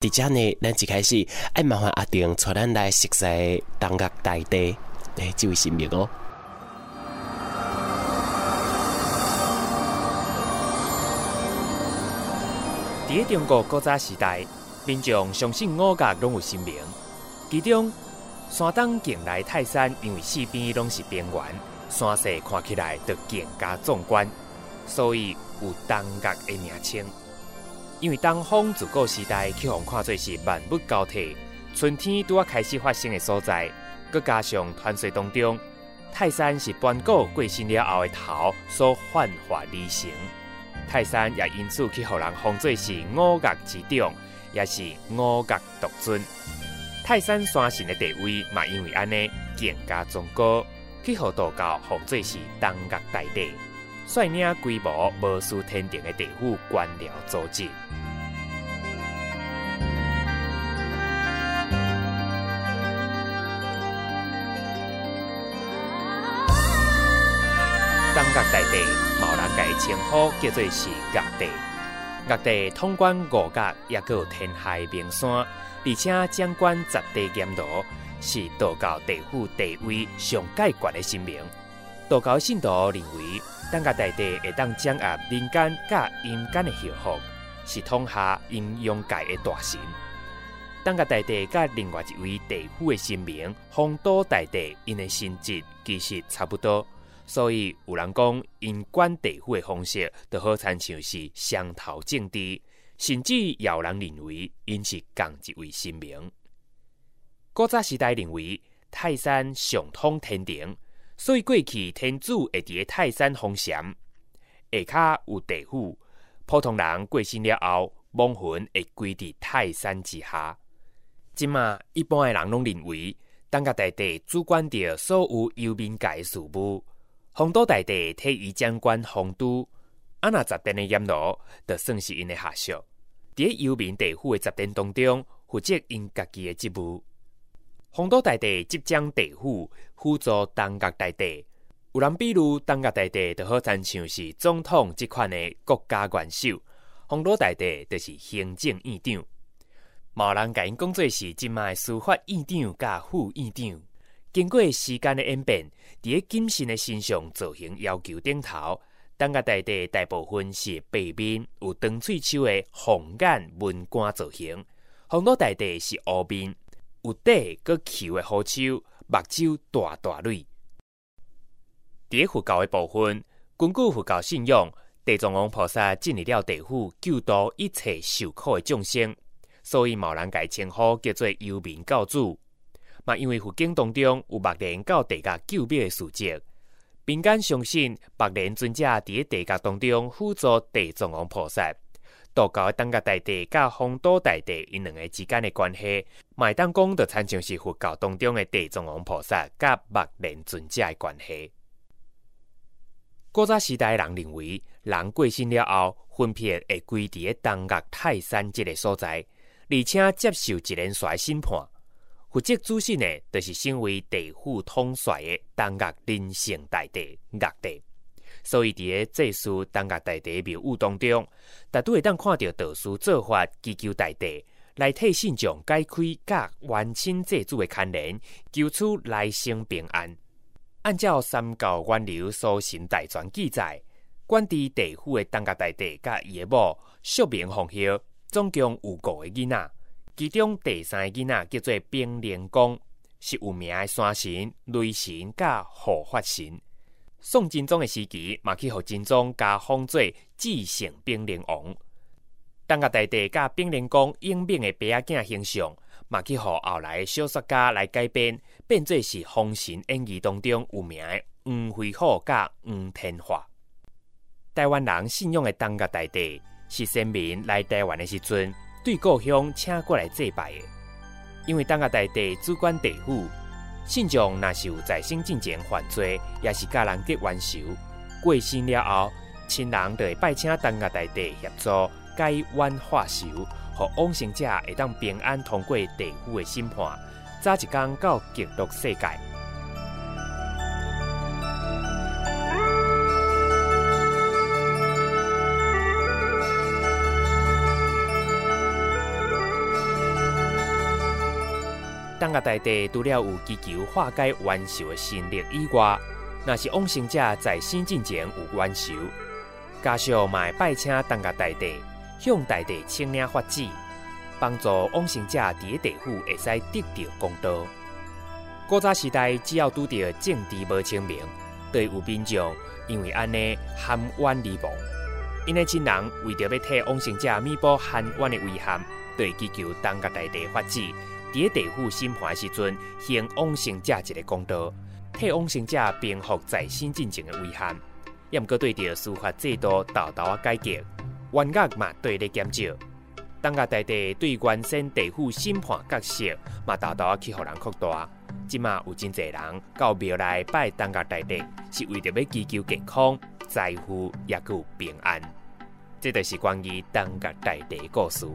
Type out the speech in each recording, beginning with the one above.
伫遮呢，咱一开始爱麻烦阿定带咱来熟悉东岳大地诶，这位神明哦。伫中国古早时代，民众相信五岳拢有神明，其中山东境内泰山，因为四边拢是平原，山势看起来就更加壮观，所以有东岳的名称。因为东方自古时代去互看做是万物交替、春天拄啊开始发生的所在，佮加上传说当中，泰山是盘古过身了后的头所幻化而成，泰山也因此去互人封做是五岳之长，也是五岳独尊。泰山山神的地位嘛，因为安尼更加崇高，去互道教封做是东岳大帝。率领规模无输天庭的地府官僚组织。东岳大帝，某人改称呼叫做是岳帝。岳帝统管五岳，也阁有天下名山，而且掌管十地阎罗，是道教地府地位上界悬的神明。道教信徒认为。东岳大帝会当掌握人间甲阴间的幸福，是统下阴阳界的大神。东岳大帝甲另外一位地府的神明酆都大帝，因的性质其实差不多，所以有人讲因管地府的方式，就好亲像是双头正帝，甚至有人认为因是同一位神明。古早时代认为泰山上通天庭。所以过去天主会伫个泰山封禅，下骹有地府，普通人过身了后，亡魂会归伫泰山之下。即马一般的人拢认为，东岳大帝主管着所有幽冥界诶事务，洪都大帝替伊掌管洪都，啊那十殿的阎罗，就算是因的下属。伫幽冥地府的十殿当中，负责因家己的职务。酆都大帝即将地府辅助东岳大帝，有人比如东岳大帝就好亲像是总统即款的国家元首，酆都大帝就是行政院长。某人甲因讲做是即卖司法院长甲副院长。经过时间的演变，伫个谨慎的身上造型要求顶头，东岳大帝大部分是白面有长喙须的凤眼文官造型，酆都大帝是乌面。有底阁鳍的虎手，目睭大大蕊。伫佛教的部分，根据佛教信仰，地藏王菩萨进入了地府，救度一切受苦的众生，所以某人改称呼叫做幽冥教主。嘛，因为佛经当中有目连到地界救灭的事迹，民间相信目连尊者伫地界当中辅助地藏王菩萨。道教的东岳大帝甲酆都大帝因两个之间的关系，麦当公就参像是佛教当中的地藏王菩萨甲目连尊者的关系。古早时代的人认为，人过身了后，魂魄会归伫个东岳泰山即个所在，而且接受一连串审判。负责主审的，就是身为地府统帅的东岳仁圣大帝岳帝。所以，伫个祭祀东岳大帝庙宇当中，大都会当看到道士做法祈求大帝来替信众解开甲冤亲债主的牵连，求出来生平安。按照三教源流所行大全记载，管治地府的东岳大帝甲伊的某宿命奉孝，总共有五个囡仔，其中第三个囡仔叫做冰灵公，是有名的山神、雷神甲护法神。宋真宗的时期，嘛去互真宗加封做继承冰灵王。东岳大帝甲兵灵公英明的爸仔囝形象，嘛去互后来小说家来改编，变做是《封神演义》当中有名的黄飞虎甲黄天化。台湾人信仰的东岳大帝，是先民来台湾的时阵，对故乡请过来祭拜的。因为东岳大帝主管地府。信众若是有在生进前犯罪，也是家人皆冤仇，过身了后，亲人就会拜请当家大帝协助解冤化仇，互往生者会当平安通过地府的审判，早一天到极乐世界。当个大地除了有祈求化解冤仇的神力以外，若是往生者在生进前有冤仇，加上卖拜请当个大地，向大地请领法旨，帮助往生者伫地府会使得到功德。古早时代，只要拄到政治无清明，对有民众因为安尼含冤而亡，因为亲人为着要替往生者弥补含冤的遗憾，对祈求当个大地法旨，伫地府审判时阵，行往生者一个公道。替往生者平复在生进前的遗憾，也毋过对着司法制度豆豆啊改革，冤家嘛对咧减少。当个大地对原先地府审判角色嘛豆豆啊去互人扩大，即嘛有真侪人到庙内拜当个大地，是为着要祈求健康、财富也阁有平安。这就是关于当个大地的故事。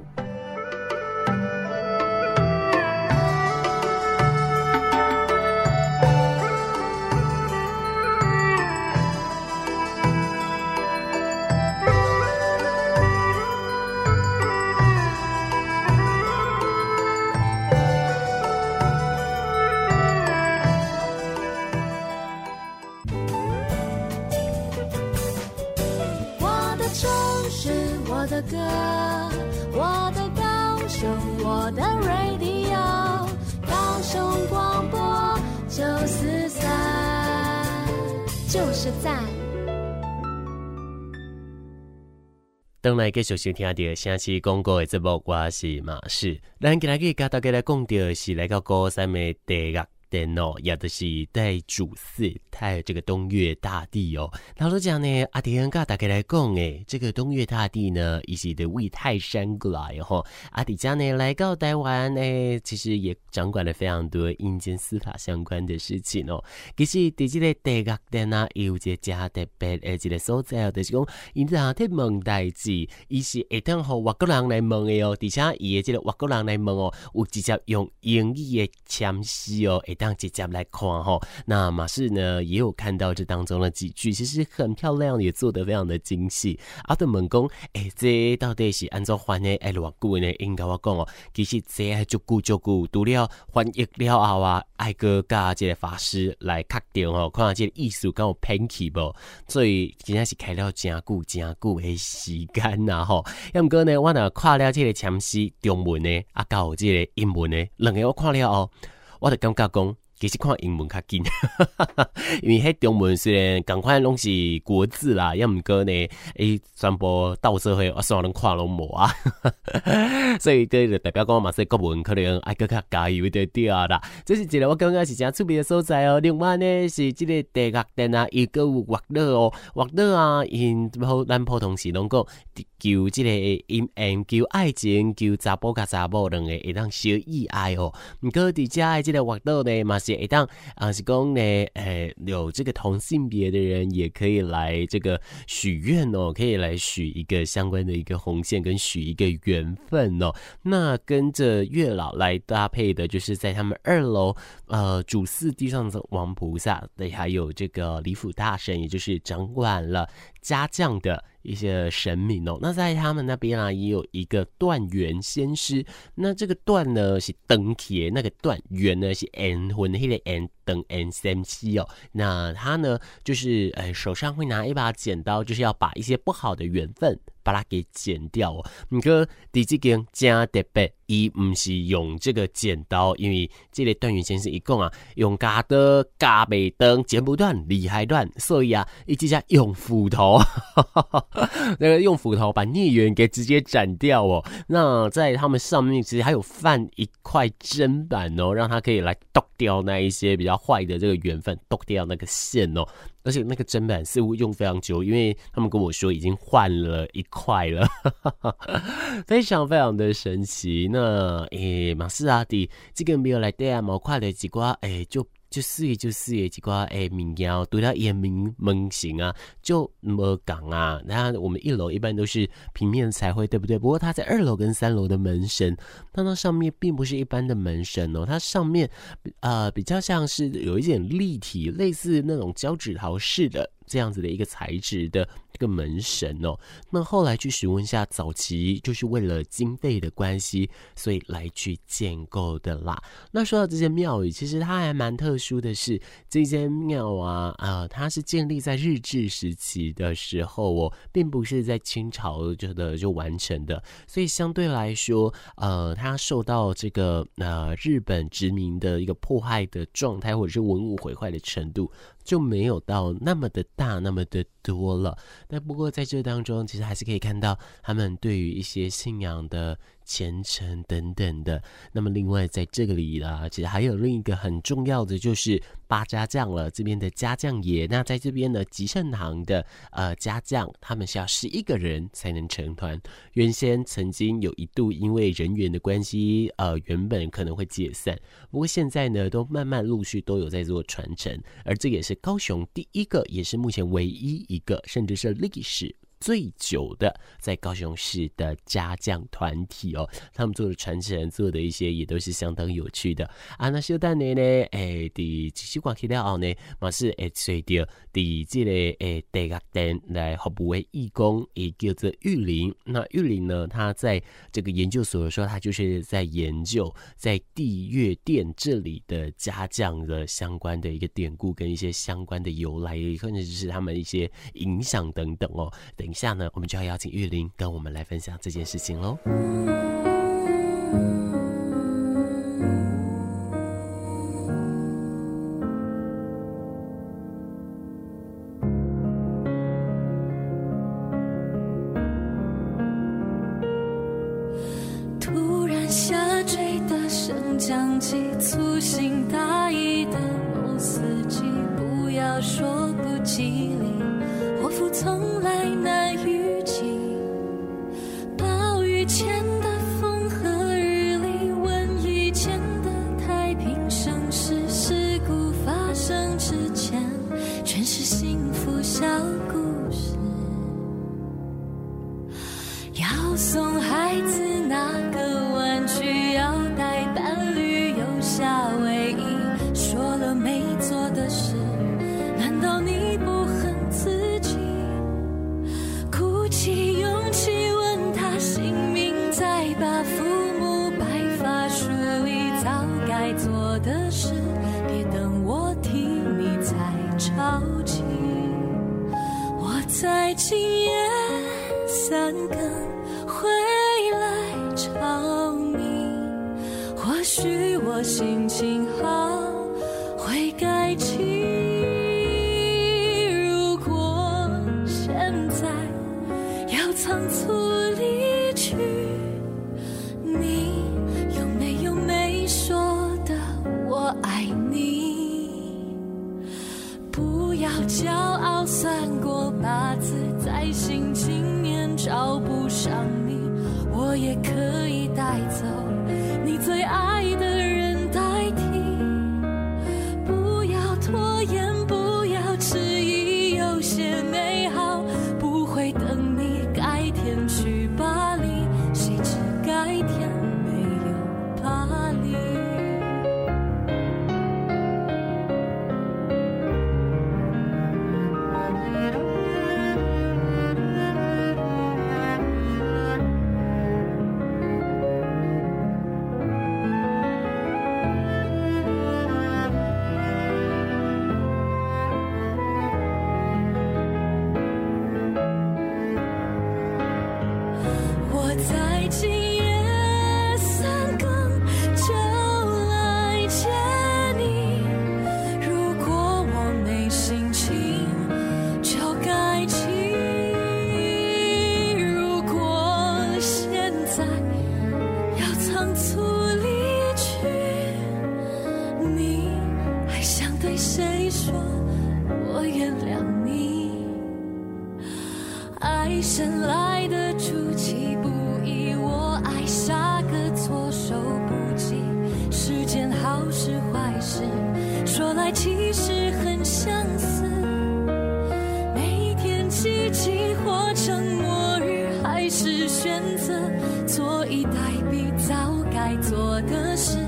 等来继续收听到城市广告的节目，我是马氏。咱今日给大家来讲到是来到高山的地狱。电脑也的是在主祀太这个东岳大帝哦。老实讲呢，阿迪恩噶大概来讲诶，这个东岳大帝呢，一是的位泰山过来哈。阿迪家呢来到台湾诶，其实也掌管了非常多阴间司法相关的事情哦。其实第几个地狱殿啊，有一个加特别诶，一个所在哦就是讲，因在在问代志，伊是会当和外国人来问的哦。而且伊诶这个外国人来问哦，有直接用英语的签诗哦，让直接来看哈，那马氏呢也有看到这当中的几句，其实很漂亮，也做得非常的精细。阿德猛公，哎，这到底是按照翻的哎，偌久呢？应该我讲哦，其实这还足久足久，除了翻译了后啊，爱个加这个法师来确定哦，看下这个意思跟我偏起不？所以真正是开了真久真久的时间呐吼。要唔过呢，我呢看了这个签诗中文呢，啊，搞这个英文呢，两个我看了哦，我就感觉讲。其实看英文较紧，因为迄中文虽然赶快拢是国字啦，要毋过呢，诶，传播到社会，我算能看拢无啊，所以这就代表讲嘛，说国文可能爱搁较加油一点点啦。这是一个我感觉是真出名的所在哦。另外呢，是即个地狱殿啊，伊搁有乐乐哦，乐乐啊，因普咱普通时拢讲求即个姻缘，求爱情，求查甫甲查某两个会当相依爱哦。毋过伫遮的即个乐乐呢，嘛是。一当啊，是讲呢，诶、有这个同性别的人也可以来这个许愿哦，可以来许一个相关的一个红线，跟许一个缘分哦。那跟着月老来搭配的，就是在他们二楼呃主祀地上的王菩萨，对，还有这个李府大神，也就是掌管了家将的。一些神明哦，那在他们那边啊，也有一个断元仙师。那这个断呢是登铁，那个断元呢是 n 魂的 n 等 n 三七哦。那他呢就是呃手上会拿一把剪刀，就是要把一些不好的缘分。把它给剪掉哦，毋过第几件真特别，伊毋是用这个剪刀，因为这个段元先生一讲啊，用夹的夹袂断，剪不断，理还乱，所以啊，伊直接用斧头，那个用斧头把孽缘给直接斩掉哦。那在他们上面其实还有放一块砧板哦，让他可以来剁掉那一些比较坏的这个缘分，剁掉那个线哦。而且那个砧板似乎用非常久，因为他们跟我说已经换了一块了，非常非常的神奇。那诶，马斯拉蒂这个没有来对啊，毛块的几瓜诶就。就是就是诶，几挂诶，名谣对他也名门型啊，就么讲啊。那我们一楼一般都是平面彩绘，对不对？不过它在二楼跟三楼的门神，它那上面并不是一般的门神哦，它上面呃比较像是有一点立体，类似那种胶纸桃式的这样子的一个材质的这个门神哦。那后来去询问一下，早期就是为了经费的关系，所以来去建构的啦。那说到这间庙宇，其实它还蛮特殊的是，这间庙啊啊、呃，它是建立在日治时期的时候哦，并不是在清朝就的就完成的，所以相对来说，呃，它受到这个呃日本殖民的一个破坏的状态，或者是文物毁坏的程度。就没有到那么的大，那么的多了。但不过在这当中，其实还是可以看到他们对于一些信仰的。虔诚等等的，那么另外在这个里呢，其实还有另一个很重要的，就是八家将了这边的家将爷。那在这边呢，吉盛堂的呃家将，他们是要十一个人才能成团。原先曾经有一度因为人员的关系，呃，原本可能会解散，不过现在呢，都慢慢陆续都有在做传承。而这也是高雄第一个，也是目前唯一一个，甚至是历史。最久的在高雄市的家将团体哦，他们做的传承，做的一些也都是相当有趣的啊。那小等呢呢，诶，第几期关系了后呢，马是诶随着第这个诶地乐殿来服务的义工，也叫做玉林。那玉林呢，他在这个研究所的时候，他就是在研究在地月殿这里的家将的相关的一个典故跟一些相关的由来，或者是他们一些影响等等哦，等。下呢，我们就要邀请玉林跟我们来分享这件事情喽。一代比早该做的事。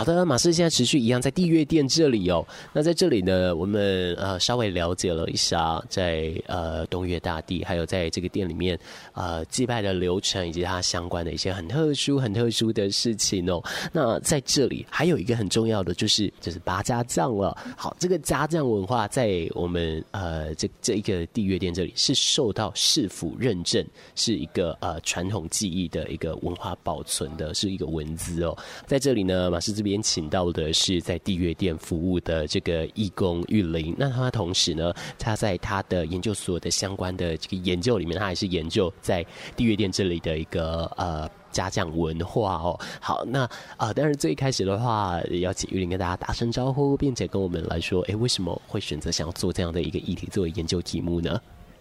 好的，马氏现在持续一样在地乐殿这里哦。那在这里呢，我们呃稍微了解了一下在呃东岳大帝，还有在这个殿里面呃祭拜的流程，以及它相关的一些很特殊、很特殊的事情哦。那在这里还有一个很重要的，就是就是八家将了。好，这个家将文化在我们呃这这一个地乐殿这里是受到市府认证，是一个呃传统技艺的一个文化保存的，是一个文字哦。在这里呢，马氏。这边请到的是在地月店服务的这个义工玉玲，那他同时呢，他在他的研究所的相关的这个研究里面，他还是研究在地月店这里的一个呃家将文化哦。好，那啊、呃，当然最开始的话，要请玉玲跟大家打声招呼，并且跟我们来说，哎，为什么会选择想要做这样的一个议题作为研究题目呢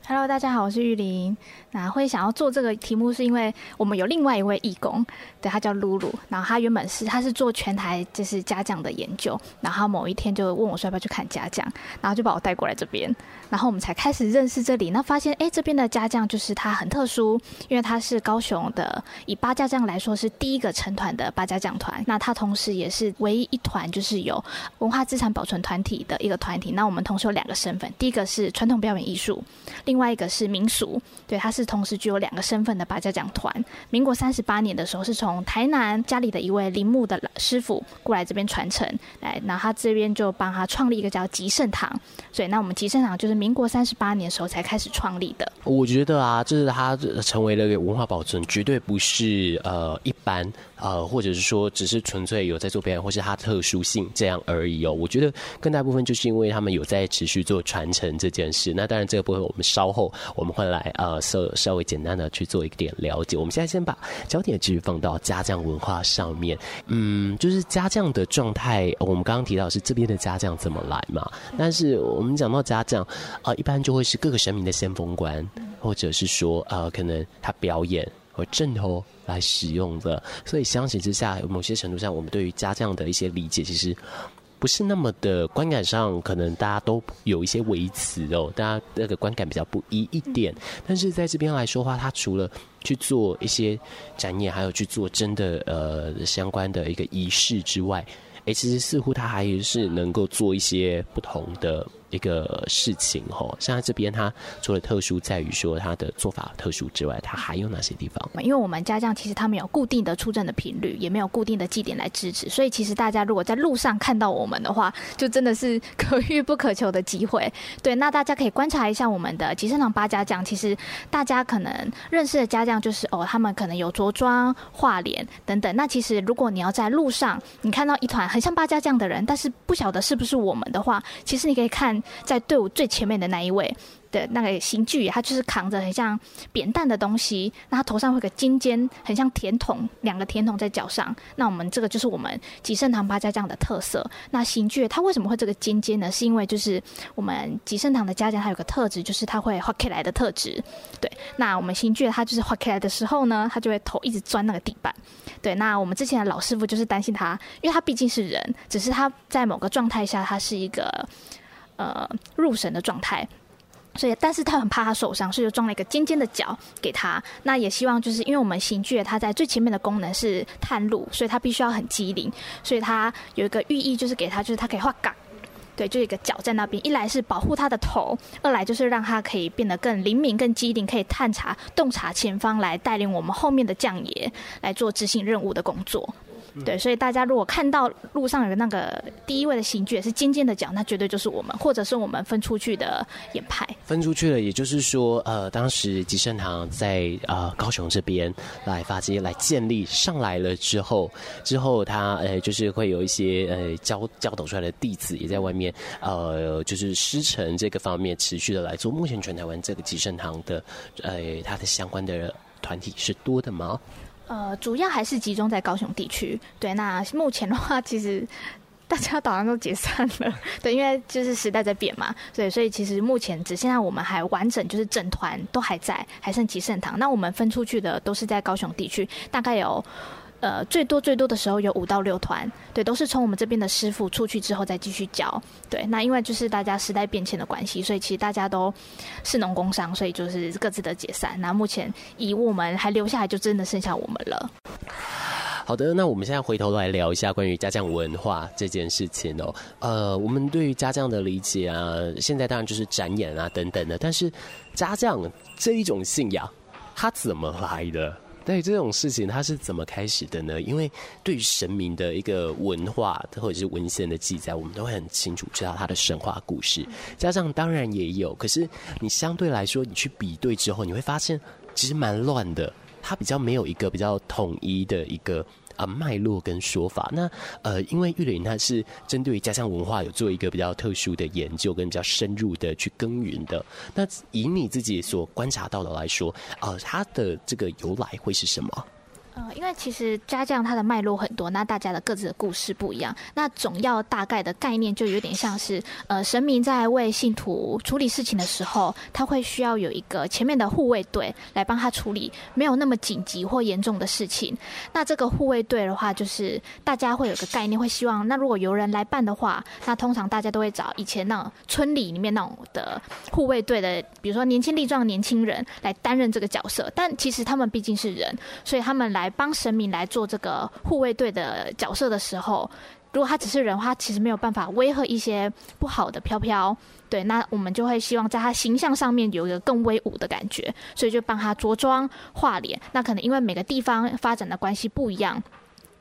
？Hello，大家好，我是玉玲。那会想要做这个题目，是因为我们有另外一位义工，对，他叫露露。然后他原本是他是做全台就是家将的研究，然后某一天就问我说要不要去看家将，然后就把我带过来这边，然后我们才开始认识这里。那发现哎，这边的家将就是他很特殊，因为他是高雄的，以八家将来说是第一个成团的八家将团。那他同时也是唯一一团就是有文化资产保存团体的一个团体。那我们同时有两个身份，第一个是传统表演艺术，另另外一个是民俗，对，他是同时具有两个身份的八家讲团。民国三十八年的时候，是从台南家里的一位林木的师傅过来这边传承，来，然后他这边就帮他创立一个叫吉盛堂。所以，那我们吉盛堂就是民国三十八年的时候才开始创立的。我觉得啊，就是他成为了一个文化保存，绝对不是呃一般呃，或者是说只是纯粹有在做表演，或是他特殊性这样而已哦。我觉得更大部分就是因为他们有在持续做传承这件事。那当然，这个部分我们稍后我们会来呃稍稍微简单的去做一点了解。我们现在先把焦点继续放到家将文化上面。嗯，就是家将的状态，我们刚刚提到是这边的家将怎么来嘛？但是我们讲到家将，呃，一般就会是各个神明的先锋官，或者是说呃，可能他表演或阵头来使用的。所以相形之下，某些程度上，我们对于家将的一些理解，其实。不是那么的观感上，可能大家都有一些维持哦，大家那个观感比较不一一点。但是在这边来说话，他除了去做一些展演，还有去做真的呃相关的一个仪式之外，诶，其实似乎他还是能够做一些不同的。一个事情吼，像他这边，他除了特殊在于说他的做法特殊之外，他还有哪些地方？因为我们家将其实他们有固定的出阵的频率，也没有固定的祭典来支持，所以其实大家如果在路上看到我们的话，就真的是可遇不可求的机会。对，那大家可以观察一下我们的集圣堂八家将，其实大家可能认识的家将就是哦，他们可能有着装、画脸等等。那其实如果你要在路上你看到一团很像八家将的人，但是不晓得是不是我们的话，其实你可以看。在队伍最前面的那一位的那个刑具，他就是扛着很像扁担的东西，那他头上会有个尖尖，很像甜筒，两个甜筒在脚上。那我们这个就是我们吉圣堂八家将的特色。那刑具它为什么会这个尖尖呢？是因为就是我们吉圣堂的家将它有个特质，就是它会滑起来的特质。对，那我们刑具它就是滑起来的时候呢，它就会头一直钻那个地板。对，那我们之前的老师傅就是担心他，因为他毕竟是人，只是他在某个状态下，他是一个。呃，入神的状态，所以，但是他很怕他受伤，所以就装了一个尖尖的角给他。那也希望就是因为我们刑具，它在最前面的功能是探路，所以它必须要很机灵，所以它有一个寓意，就是给他，就是它可以画岗，对，就一个角在那边。一来是保护他的头，二来就是让他可以变得更灵敏、更机灵，可以探查、洞察前方，来带领我们后面的将爷来做执行任务的工作。对，所以大家如果看到路上有那个第一位的刑具也是尖尖的角，那绝对就是我们，或者是我们分出去的演派。分出去了，也就是说，呃，当时吉盛堂在呃高雄这边来发迹、来建立上来了之后，之后他呃就是会有一些呃教教导出来的弟子也在外面呃就是师承这个方面持续的来做。目前全台湾这个吉盛堂的呃它的相关的团体是多的吗？呃，主要还是集中在高雄地区。对，那目前的话，其实大家好像都解散了。对，因为就是时代在变嘛。对，所以其实目前只现在我们还完整，就是整团都还在，还剩吉盛堂。那我们分出去的都是在高雄地区，大概有。呃，最多最多的时候有五到六团，对，都是从我们这边的师傅出去之后再继续教，对。那因为就是大家时代变迁的关系，所以其实大家都是农工商，所以就是各自的解散。那目前以我们还留下来，就真的剩下我们了。好的，那我们现在回头来聊一下关于家将文化这件事情哦。呃，我们对于家将的理解啊，现在当然就是展演啊等等的。但是家将这一种信仰，它怎么来的？对这种事情，它是怎么开始的呢？因为对于神明的一个文化或者是文献的记载，我们都会很清楚知道它的神话故事。加上当然也有，可是你相对来说，你去比对之后，你会发现其实蛮乱的。它比较没有一个比较统一的一个呃脉络跟说法。那呃，因为玉林它是针对家乡文化有做一个比较特殊的研究跟比较深入的去耕耘的。那以你自己所观察到的来说，呃，它的这个由来会是什么？呃，因为其实家将它的脉络很多，那大家的各自的故事不一样。那总要大概的概念就有点像是，呃，神明在为信徒处理事情的时候，他会需要有一个前面的护卫队来帮他处理没有那么紧急或严重的事情。那这个护卫队的话，就是大家会有个概念，会希望那如果有人来办的话，那通常大家都会找以前那种村里里面那种的护卫队的，比如说年轻力壮的年轻人来担任这个角色。但其实他们毕竟是人，所以他们来。帮神明来做这个护卫队的角色的时候，如果他只是人话，他其实没有办法威吓一些不好的飘飘。对，那我们就会希望在他形象上面有一个更威武的感觉，所以就帮他着装画脸。那可能因为每个地方发展的关系不一样。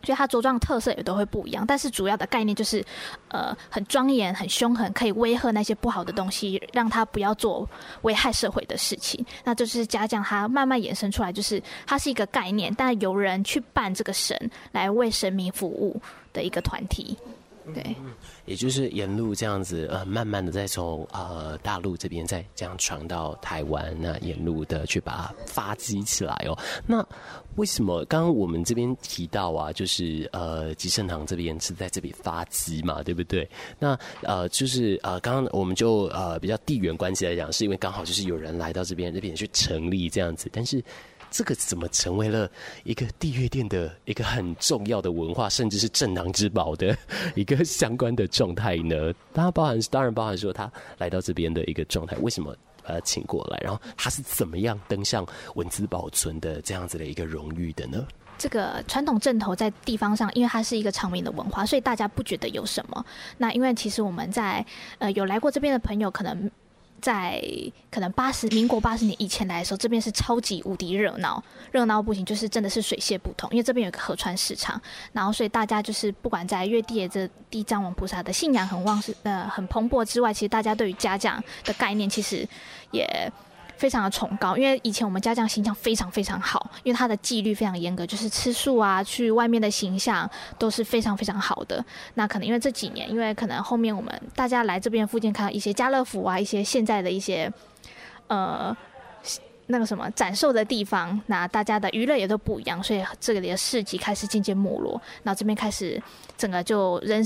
所以它着装的特色也都会不一样，但是主要的概念就是，呃，很庄严、很凶狠，可以威吓那些不好的东西，让他不要做危害社会的事情。那就是家将它慢慢衍生出来，就是它是一个概念，但有人去扮这个神来为神明服务的一个团体。对，也就是沿路这样子，呃，慢慢的再从呃大陆这边再这样传到台湾，那沿路的去把它发迹起来哦。那为什么刚刚我们这边提到啊，就是呃吉盛堂这边是在这边发迹嘛，对不对？那呃就是呃刚刚我们就呃比较地缘关系来讲，是因为刚好就是有人来到这边这边去成立这样子，但是。这个怎么成为了一个地月殿的一个很重要的文化，甚至是镇囊之宝的一个相关的状态呢？当然包含，当然包含说他来到这边的一个状态，为什么呃请过来？然后他是怎么样登上文字保存的这样子的一个荣誉的呢？这个传统阵头在地方上，因为它是一个长明的文化，所以大家不觉得有什么。那因为其实我们在呃有来过这边的朋友，可能。在可能八十民国八十年以前来的时候，这边是超级无敌热闹，热闹不行，就是真的是水泄不通。因为这边有个河川市场，然后所以大家就是不管在月地这地藏王菩萨的信仰很旺盛，呃，很蓬勃之外，其实大家对于家将的概念其实也。非常的崇高，因为以前我们家将形象非常非常好，因为他的纪律非常严格，就是吃素啊，去外面的形象都是非常非常好的。那可能因为这几年，因为可能后面我们大家来这边附近看一些家乐福啊，一些现在的一些呃那个什么展售的地方，那大家的娱乐也都不一样，所以这里的市集开始渐渐没落，然后这边开始整个就人。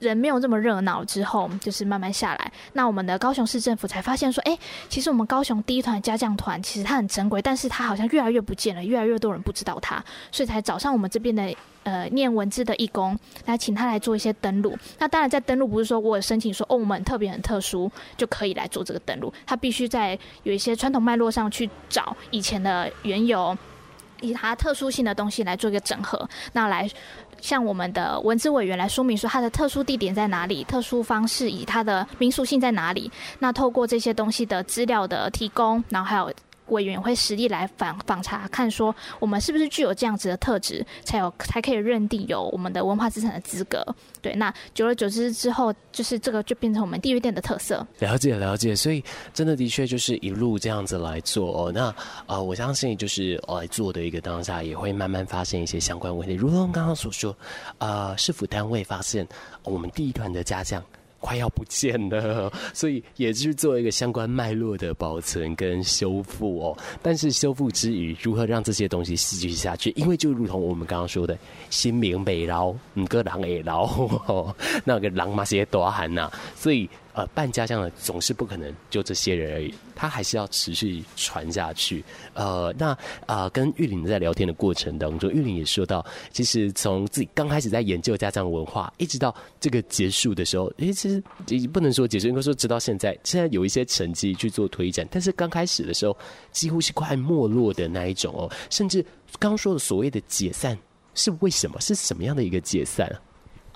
人没有这么热闹之后，就是慢慢下来。那我们的高雄市政府才发现说，哎，其实我们高雄第一团家将团其实它很珍贵，但是它好像越来越不见了，越来越多人不知道它，所以才找上我们这边的呃念文字的义工来请他来做一些登录。那当然，在登录不是说我有申请说哦，我们特别很特殊就可以来做这个登录，他必须在有一些传统脉络上去找以前的缘由，以它特殊性的东西来做一个整合，那来。向我们的文字委员来说明说，它的特殊地点在哪里，特殊方式以它的民俗性在哪里。那透过这些东西的资料的提供，然后还有。委员会实地来访访查，看说我们是不是具有这样子的特质，才有才可以认定有我们的文化资产的资格。对，那久而久之之后，就是这个就变成我们地乐殿的特色。了解了解，所以真的的确就是一路这样子来做哦。那啊、呃，我相信就是来做的一个当下，也会慢慢发现一些相关问题。如同刚刚所说，啊、呃，市府单位发现我们第一团的家将。快要不见了，所以也是做一个相关脉络的保存跟修复哦。但是修复之余，如何让这些东西继续下去？因为就如同我们刚刚说的，心明北老，五个狼也老，那个狼嘛些多喊呐，所以。呃，办家将的总是不可能就这些人而已，他还是要持续传下去。呃，那、呃，跟玉玲在聊天的过程当中，玉玲也说到，其实从自己刚开始在研究家将文化，一直到这个结束的时候，诶，其实也不能说结束，应该说直到现在，现在有一些成绩去做推展，但是刚开始的时候，几乎是快没落的那一种哦，甚至刚刚说的所谓的解散。是为什么？是什么样的一个解散？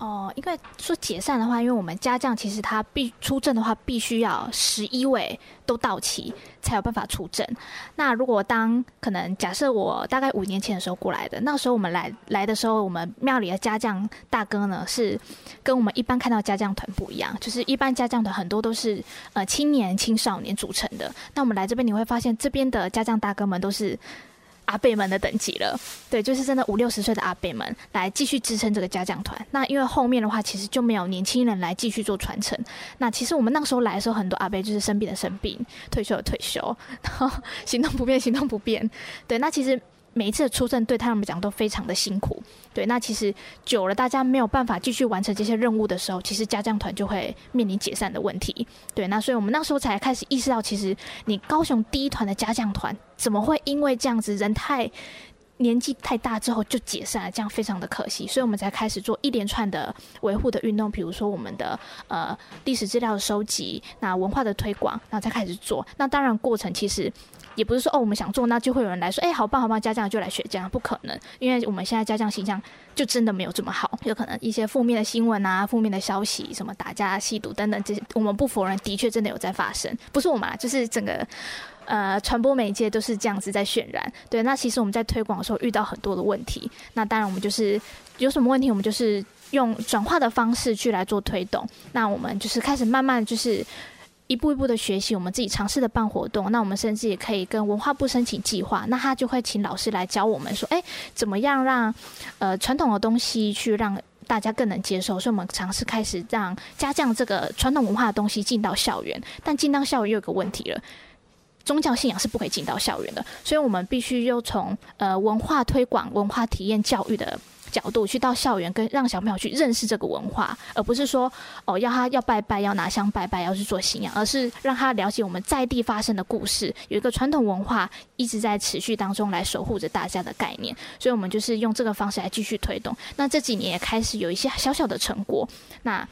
哦，因为说解散的话，因为我们家将其实他必出阵的话，必须要十一位都到齐才有办法出阵。那如果当可能假设我大概五年前的时候过来的，那时候我们来来的时候，我们庙里的家将大哥呢是跟我们一般看到家将团不一样，就是一般家将团很多都是呃青年青少年组成的。那我们来这边你会发现，这边的家将大哥们都是。阿贝们的等级了，对，就是真的五六十岁的阿贝们来继续支撑这个家将团。那因为后面的话，其实就没有年轻人来继续做传承。那其实我们那时候来的时候，很多阿贝就是生病的生病，退休的退休，然后行动不便行动不便。对，那其实。每一次的出阵对他们讲都非常的辛苦，对，那其实久了，大家没有办法继续完成这些任务的时候，其实家将团就会面临解散的问题，对，那所以我们那时候才开始意识到，其实你高雄第一团的家将团怎么会因为这样子人太年纪太大之后就解散了，这样非常的可惜，所以我们才开始做一连串的维护的运动，比如说我们的呃历史资料的收集，那文化的推广，然后才开始做，那当然过程其实。也不是说哦，我们想做，那就会有人来说，哎、好棒好棒，家将就来学这样，不可能，因为我们现在家将形象就真的没有这么好，有可能一些负面的新闻啊、负面的消息，什么打架、吸毒等等这些，我们不否认，的确真的有在发生，不是我们啊，就是整个呃传播媒介都是这样子在渲染。对，那其实我们在推广的时候遇到很多的问题，那当然我们就是有什么问题，我们就是用转化的方式去来做推动，那我们就是开始慢慢就是。一步一步的学习，我们自己尝试的办活动，那我们甚至也可以跟文化部申请计划，那他就会请老师来教我们说，哎，怎么样让呃传统的东西去让大家更能接受，所以我们尝试开始让家将这个传统文化的东西进到校园，但进到校园又有个问题了，宗教信仰是不可以进到校园的，所以我们必须又从呃文化推广、文化体验教育的。角度去到校园，跟让小朋友去认识这个文化，而不是说哦要他要拜拜，要拿香拜拜，要去做信仰，而是让他了解我们在地发生的故事，有一个传统文化一直在持续当中来守护着大家的概念。所以，我们就是用这个方式来继续推动。那这几年也开始有一些小小的成果。那。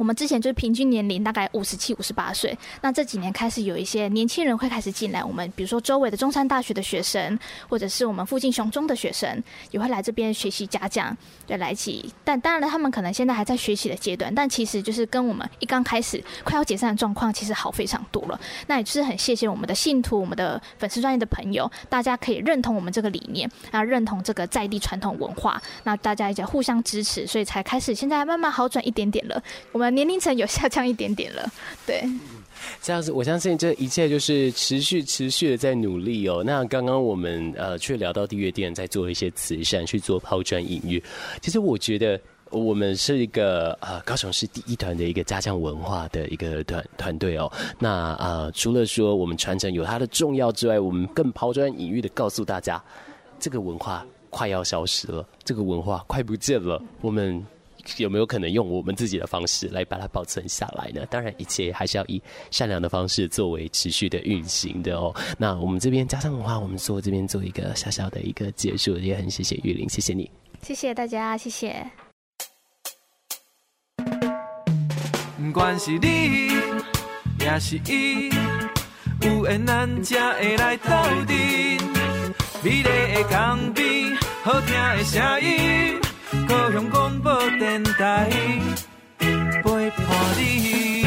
我们之前就是平均年龄大概五十七、五十八岁，那这几年开始有一些年轻人会开始进来。我们比如说周围的中山大学的学生，或者是我们附近雄中的学生，也会来这边学习家教，对，来起。但当然了，他们可能现在还在学习的阶段，但其实就是跟我们一刚开始快要解散的状况，其实好非常多了。那也是很谢谢我们的信徒、我们的粉丝专业的朋友，大家可以认同我们这个理念，啊，认同这个在地传统文化，那大家一起互相支持，所以才开始现在慢慢好转一点点了。我们。年龄层有下降一点点了，对，这样子，我相信这一切就是持续持续的在努力哦。那刚刚我们呃，却聊到地月店在做一些慈善，去做抛砖引玉。其实我觉得我们是一个呃高雄市第一团的一个家将文化的一个团团队哦。那呃，除了说我们传承有它的重要之外，我们更抛砖引玉的告诉大家，这个文化快要消失了，这个文化快不见了，我们。有没有可能用我们自己的方式来把它保存下来呢？当然，一切还是要以善良的方式作为持续的运行的哦。那我们这边家将文化，我们做这边做一个小小的一个结束，也很谢谢玉玲，谢谢你，谢谢大家，谢谢。不管是你，也是伊，有缘咱才会来斗阵，美丽的港边，好听的声音。高雄广播电台陪伴你。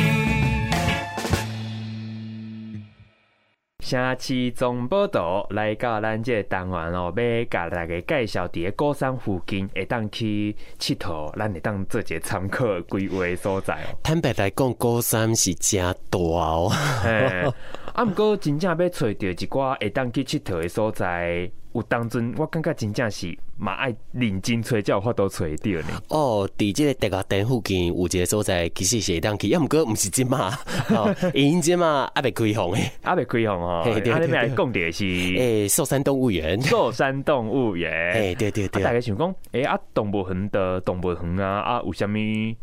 城市总报道来到咱这个单元哦，要甲大家介绍伫个高山附近会当去佚佗，咱会当做一个参考规划所在哦。坦白来讲，高山是真大哦。啊，不过真正要找到一寡会当去佚佗的所在。有当阵，我感觉真正是嘛爱认真找，才有法度找到呢。哦，伫即个大甲店附近有一个所在，其实是会当去，要 毋过毋是即嘛，哦，因即嘛还未开放诶，还未开放哦。对，你们来讲的是诶，寿山动物园，寿山动物园，诶，对对对。大家想讲，诶啊，动物园的动物园啊，啊，有啥物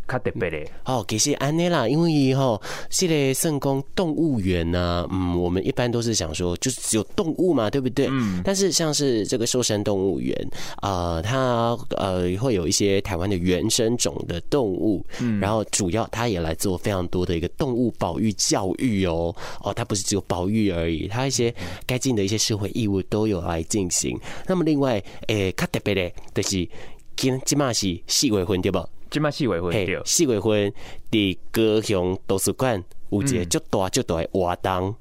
较特别的？哦，其实安尼啦，因为吼，这个圣宫动物园呢，嗯，我们一般都是想说，就是只有动物嘛，对不对？嗯。但是像是是这个寿山动物园，呃，它呃会有一些台湾的原生种的动物，嗯，然后主要它也来做非常多的一个动物保育教育哦，哦，它不是只有保育而已，它一些该尽的一些社会义务都有来进行。那么另外，诶，较特别的，就是今今嘛是四月份对不？今嘛四月份对，四月份的高雄图书馆有一个就大就大的活动。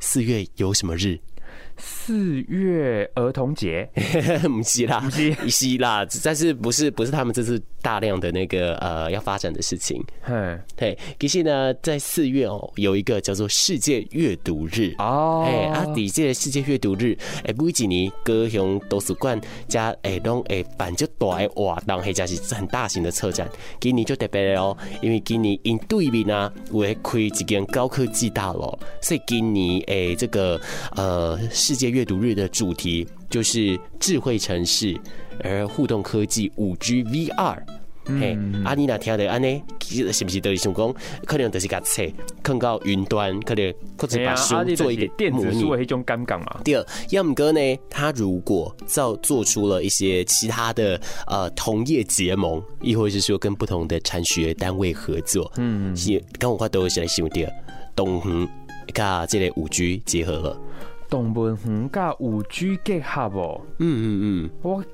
四月有什么日？四月儿童节，不是啦，不是，是啦，但是不是不是他们这次大量的那个呃要发展的事情。嗯，对，其实呢，在四月哦，有一个叫做世界阅读日。哦，哎，啊，底下的世界阅读日，哎，每几年高雄图书馆加哎拢哎办就大的活动，或者是很大型的策展，今年就特别哦，因为今年因对面啊会开一间高科技大楼，所以今年哎这个呃。世界阅读日的主题就是智慧城市，而互动科技五 G VR。嘿，阿妮娜听的安呢，是不是都是想讲，可能就是个册，放到云端，可能或者把书做一个电子书的一种尴尬嘛。第二，要么哥呢，他如果造做出了一些其他的呃同业结盟，亦或是说跟不同的产学单位合作，嗯，是跟我话都是来想第二，东横跟这类五 G 结合了。动物园甲五 G 结合哦，嗯嗯嗯，我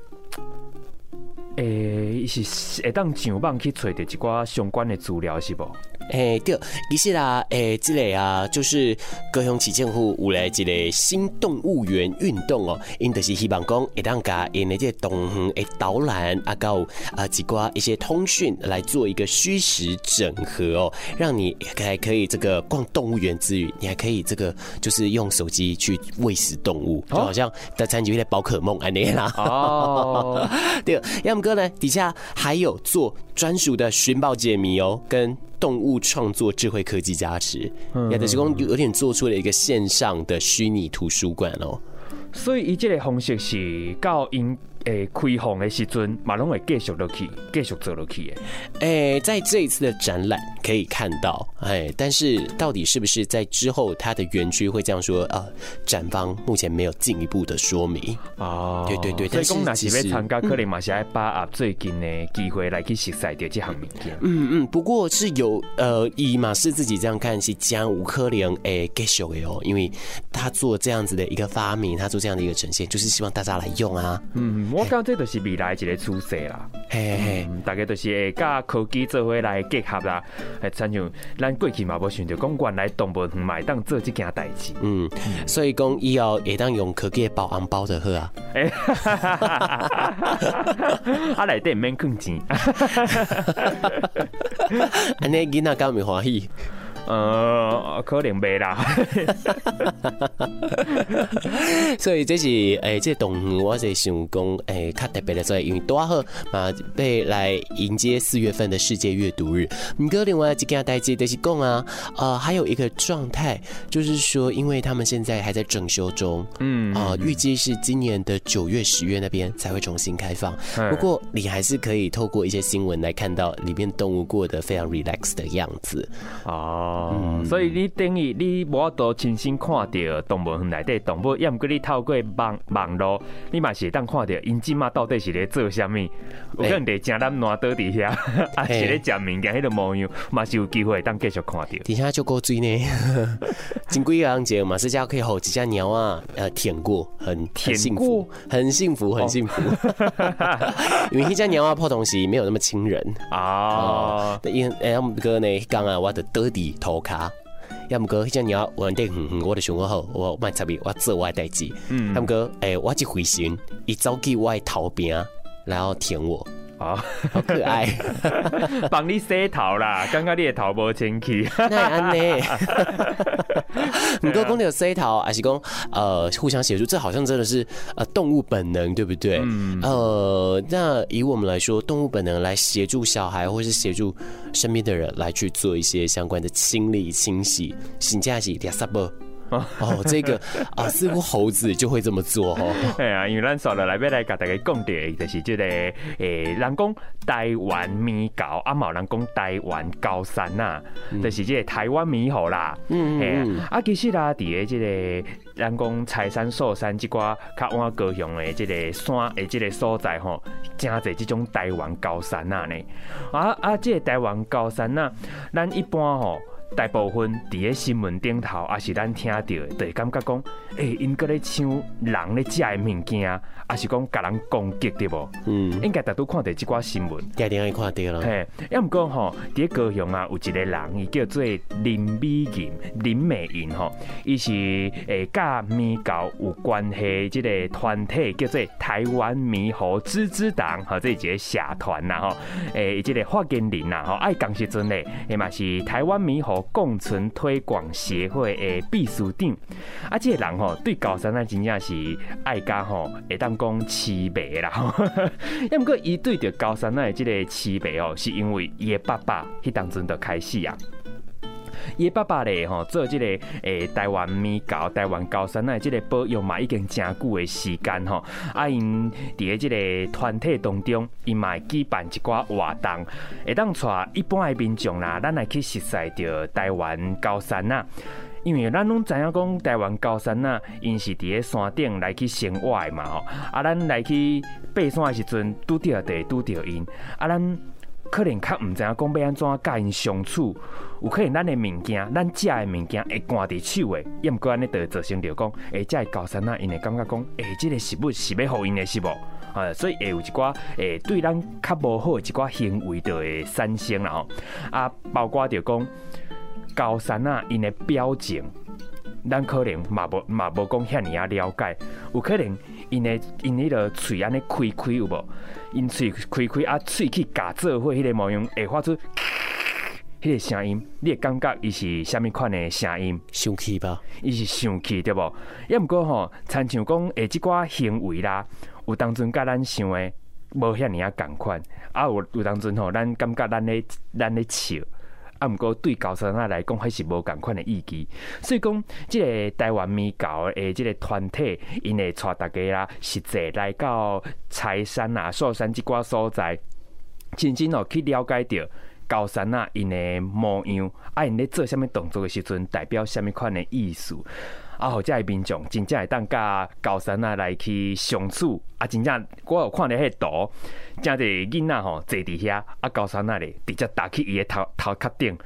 诶是会当上网去找着一寡相关的资料是不？诶，对，其实啦，诶，这个啊，就是高雄市政府有来一个新动物园运动哦，因就是希望讲会当甲因的这个动物园导览啊，到啊几挂一些通讯来做一个虚实整合哦，让你还可以这个逛动物园之余，你还可以这个就是用手机去喂食动物，就好像在参与一个宝可梦安尼啦。哦，对，要么哥呢底下还有做专属的寻宝解谜哦，跟。动物创作智慧科技加持，也就是讲有点做出了一个线上的虚拟图书馆哦。所以，伊这个方式是到因。诶，开放的时阵，马龙会继续落去，继续走落去。诶，在这一次的展览可以看到，哎，但是到底是不是在之后它的园区会这样说？呃，展方目前没有进一步的说明。哦，对对对，所以讲那是要参加，可能嘛是要把握最近的机会来去熟悉掉这项物件。嗯嗯，不过是有呃，以马氏自己这样看是将无可能诶继续的哦，因为他做这样子的一个发明，他做这样的一个呈现，就是希望大家来用啊。嗯。我感觉这就是未来一个趋势啦，嘿嘿，大家都是会甲科技做伙来结合啦，哎，亲像咱过去嘛无想着讲原来动物园嘛会当做这件代志，嗯，所以讲以后会当用科技包红包的好啊，哎，啊内底免囥钱，安尼囡仔敢会欢喜？呃，可能袂啦。所以这是诶、欸，这动物我是想讲诶，较特别的，所以因为多好嘛，被来迎接四月份的世界阅读日。唔过另外一件代志就是讲啊，呃，还有一个状态，就是说，因为他们现在还在整修中，嗯啊，预计是今年的九月、十月那边才会重新开放。不过你还是可以透过一些新闻来看到里面动物过得非常 relax 的样子哦。嗯、所以你等于你无法度亲身看到动物园内底动物，要毋过你透过网网络，你嘛是会当看到因即马到底是咧做啥物？有可能伫正南烂倒伫遐，啊是咧食物件迄个模样，嘛是有机会当继续看到。底下就够水呢，真贵个人节马斯加可以好几只鸟啊，呃舔过，很很幸福，很幸福，很幸福。因为迄只鸟啊破东西没有那么亲人啊。因为我们哥呢刚啊，我的倒伫涂骹，要毋过迄只鸟稳定哼哼，我就想我好，我卖插伊，我做我诶代志。嗯，要毋过诶，我一回神，伊走去我诶头边，然后舔我。哦，好可爱，帮你洗头啦！刚刚你的头无清气，那安呢？你哥讲你有洗头，还是讲呃互相协助？这好像真的是呃动物本能，对不对？嗯。呃，那以我们来说，动物本能来协助小孩，或是协助身边的人来去做一些相关的清理、清洗、洗家洗、点啥不？哦，这个啊，似乎猴子就会这么做哦。哎呀，因为咱说了来要来甲大家讲的，就是这个诶，人讲台湾米糕，啊，冇人讲台湾高山呐，就是这个台湾猕猴啦。嗯嗯。啊，其实啦，伫个这个人讲柴山、寿山即寡较往高雄的即个山的即个所在吼，真侪即种台湾高山啊呢。啊啊，这个台湾高山啊，咱一般吼。大部分伫个新闻顶头，也是咱听到的，就会感觉讲，诶，因搁咧抢人咧食的物件，也是讲甲人攻击对无？嗯，应该大都看到即寡新闻，一定会看到了。嘿，要毋过吼，伫个高雄啊，有一个人，伊叫做林美银、林美银吼，伊是诶甲猕猴有关系，即个团体叫做台湾猕猴支支党，吼，这一个社团呐，吼，诶，伊即个发言人呐，吼，爱讲时阵咧，伊嘛是台湾猕猴。共存推广协会的秘书长，啊，这个人吼对高山奶真正是爱家吼，会当讲痴迷啦。要毋过伊对着高山奶的这个痴迷哦，是因为伊的爸爸迄当阵就开始啊。伊爸爸咧吼做即个诶台湾米糕、台湾高山啊，即个保育嘛已经真久诶时间吼。啊，因伫咧即个团体当中，伊嘛会举办一寡活动，会当带一般诶民众啦，咱来去熟悉着台湾高山啊。因为咱拢知影讲台湾高山啊，因是伫咧山顶来去生活诶嘛吼。啊，咱来去爬山诶时阵，拄着地拄着因，啊，咱。可能较毋知影讲要安怎甲因相处，有可能咱的物件，咱食的物件会挂伫手的，也毋过安尼就会造成着讲，诶，这高山啊，因会感觉讲，诶，这个食物是要互因的是无？啊，所以会有一寡诶，对咱较无好的一寡行为就会产生啦吼。啊，包括着讲高山啊，因的表情，咱可能嘛无嘛无讲遐尔啊了解，有可能因的因迄个喙安尼开开有无？因喙开开啊，喙齿咬做伙迄个模样，会发出 迄个声音，你会感觉伊是啥物款的声音？生气吧？伊是生气对无？抑毋过吼，亲像讲诶，即寡行为啦，有当阵甲咱想的无遐尔啊共款，啊有有当阵吼，咱感觉咱咧咱咧笑。啊，毋过对高山啊来讲，还是无共款的意义。所以讲，即个台湾猕猴诶，即个团体，因会带大家啦，实际来到柴山啊、寿山即寡所在，真正哦去了解着高山啊因的模样，啊，因咧做虾物动作诶时阵，代表虾物款的意思。啊，好，遮个民众真正会当甲高山仔来去相处，啊，真正我有看到迄图，真侪囡仔吼坐伫遐，啊，高山仔咧直接打去伊个头头壳顶，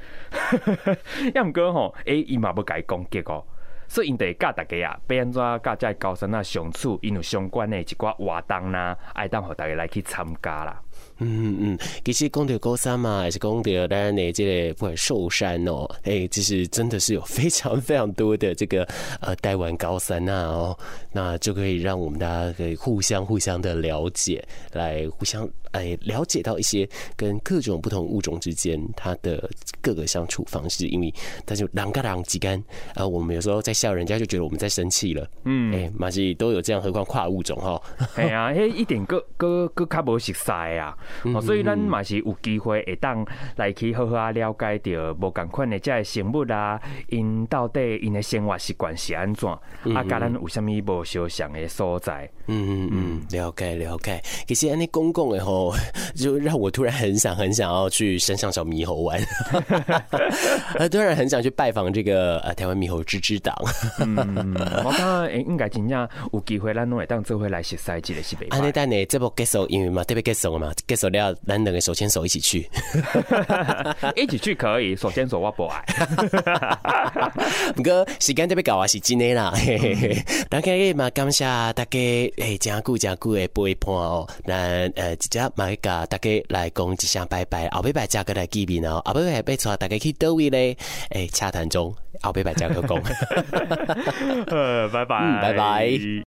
要毋过吼，诶，伊嘛要甲伊攻击哦，所以因得教大家啊，要安怎甲遮高山仔相处，因有相关的一寡活动啦，爱当互大家来去参加啦。嗯嗯，其实讲到高山嘛，还是讲到咱的这个不管寿山哦，哎，其实真的是有非常非常多的这个呃台湾高山呐哦，那就可以让我们大家可以互相互相的了解，来互相哎了解到一些跟各种不同物种之间它的各个相处方式，因为它就人跟人之间啊，我们有时候在笑，人家就觉得我们在生气了，嗯，哎，马西都有这样，何况跨物种哈，哎呀，嘿，一点个个个卡无熟悉啊。哦，所以咱嘛是有机会会当来去好好啊了解着无共款的这生物啊，因到底因的生活习惯是安怎，啊，甲咱有啥物无相像的所在？嗯嗯嗯，了解了解。其实安尼公共的吼，就让我突然很想很想要去山上找猕猴玩，突然很想去拜访这个呃台湾猕猴支支党。我感觉应该真正有机会，咱拢会当做伙来熟悉这个是袂歹。安尼等呢，这部结束，因为嘛特别结束了嘛。结束了，咱两个手牵手一起去，一起去可以，手牵手我不爱。不过时间特别搞啊，是真的啦。大家也嘛感谢大家诶，真久真久的陪伴哦。咱呃，直接嘛去甲大家来讲一声拜拜，后尾拜再个来见面哦。后拜拜要带大家去倒位咧，诶，洽谈中，后拜拜加个讲。呃，拜拜，嗯，拜拜。